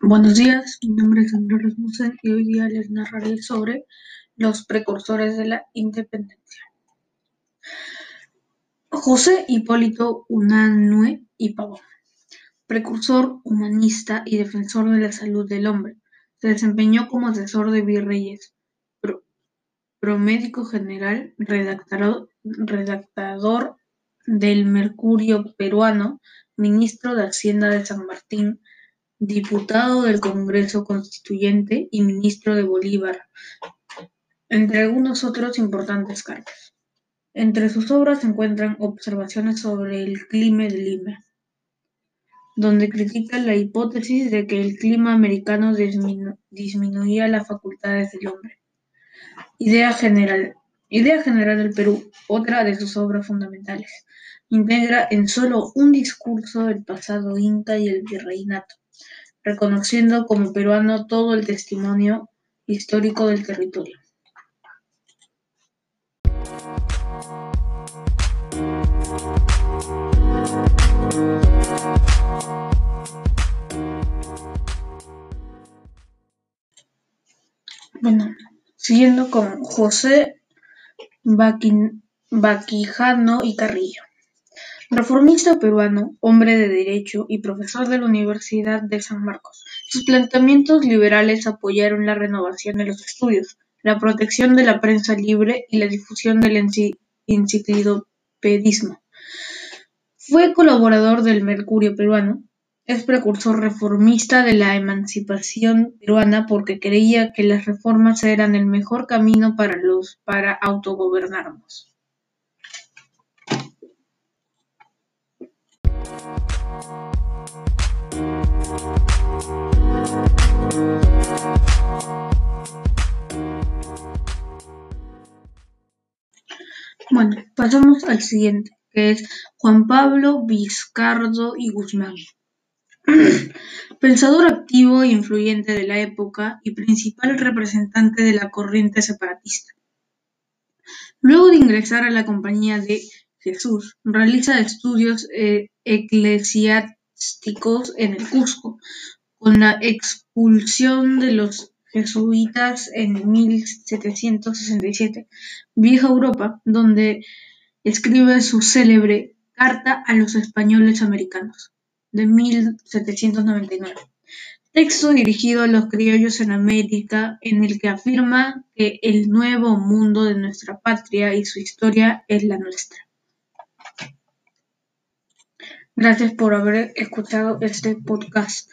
Buenos días, mi nombre es Andrés Rasmussen y hoy día les narraré sobre los precursores de la independencia. José Hipólito Unanue y Pavón, precursor humanista y defensor de la salud del hombre, se desempeñó como asesor de virreyes, promédico general, redactador, redactador del Mercurio peruano, ministro de Hacienda de San Martín, diputado del Congreso Constituyente y ministro de Bolívar, entre algunos otros importantes cargos. Entre sus obras se encuentran observaciones sobre el clima de Lima, donde critica la hipótesis de que el clima americano disminuía las facultades del hombre. Idea general. Idea general del Perú, otra de sus obras fundamentales, integra en solo un discurso el pasado inca y el virreinato reconociendo como peruano todo el testimonio histórico del territorio. Bueno, siguiendo con José Baquijano y Carrillo. Reformista peruano, hombre de derecho y profesor de la Universidad de San Marcos, sus planteamientos liberales apoyaron la renovación de los estudios, la protección de la prensa libre y la difusión del enciclopedismo. Fue colaborador del Mercurio peruano, es precursor reformista de la emancipación peruana porque creía que las reformas eran el mejor camino para los para autogobernarnos. Bueno, pasamos al siguiente, que es Juan Pablo Vizcardo y Guzmán. Pensador activo e influyente de la época y principal representante de la corriente separatista. Luego de ingresar a la Compañía de Jesús, realiza estudios eh, eclesiásticos en el Cusco, con la expulsión de los jesuitas en 1767, viaja a Europa, donde escribe su célebre Carta a los españoles americanos, de 1799, texto dirigido a los criollos en América, en el que afirma que el nuevo mundo de nuestra patria y su historia es la nuestra. Gracias por haber escuchado este podcast.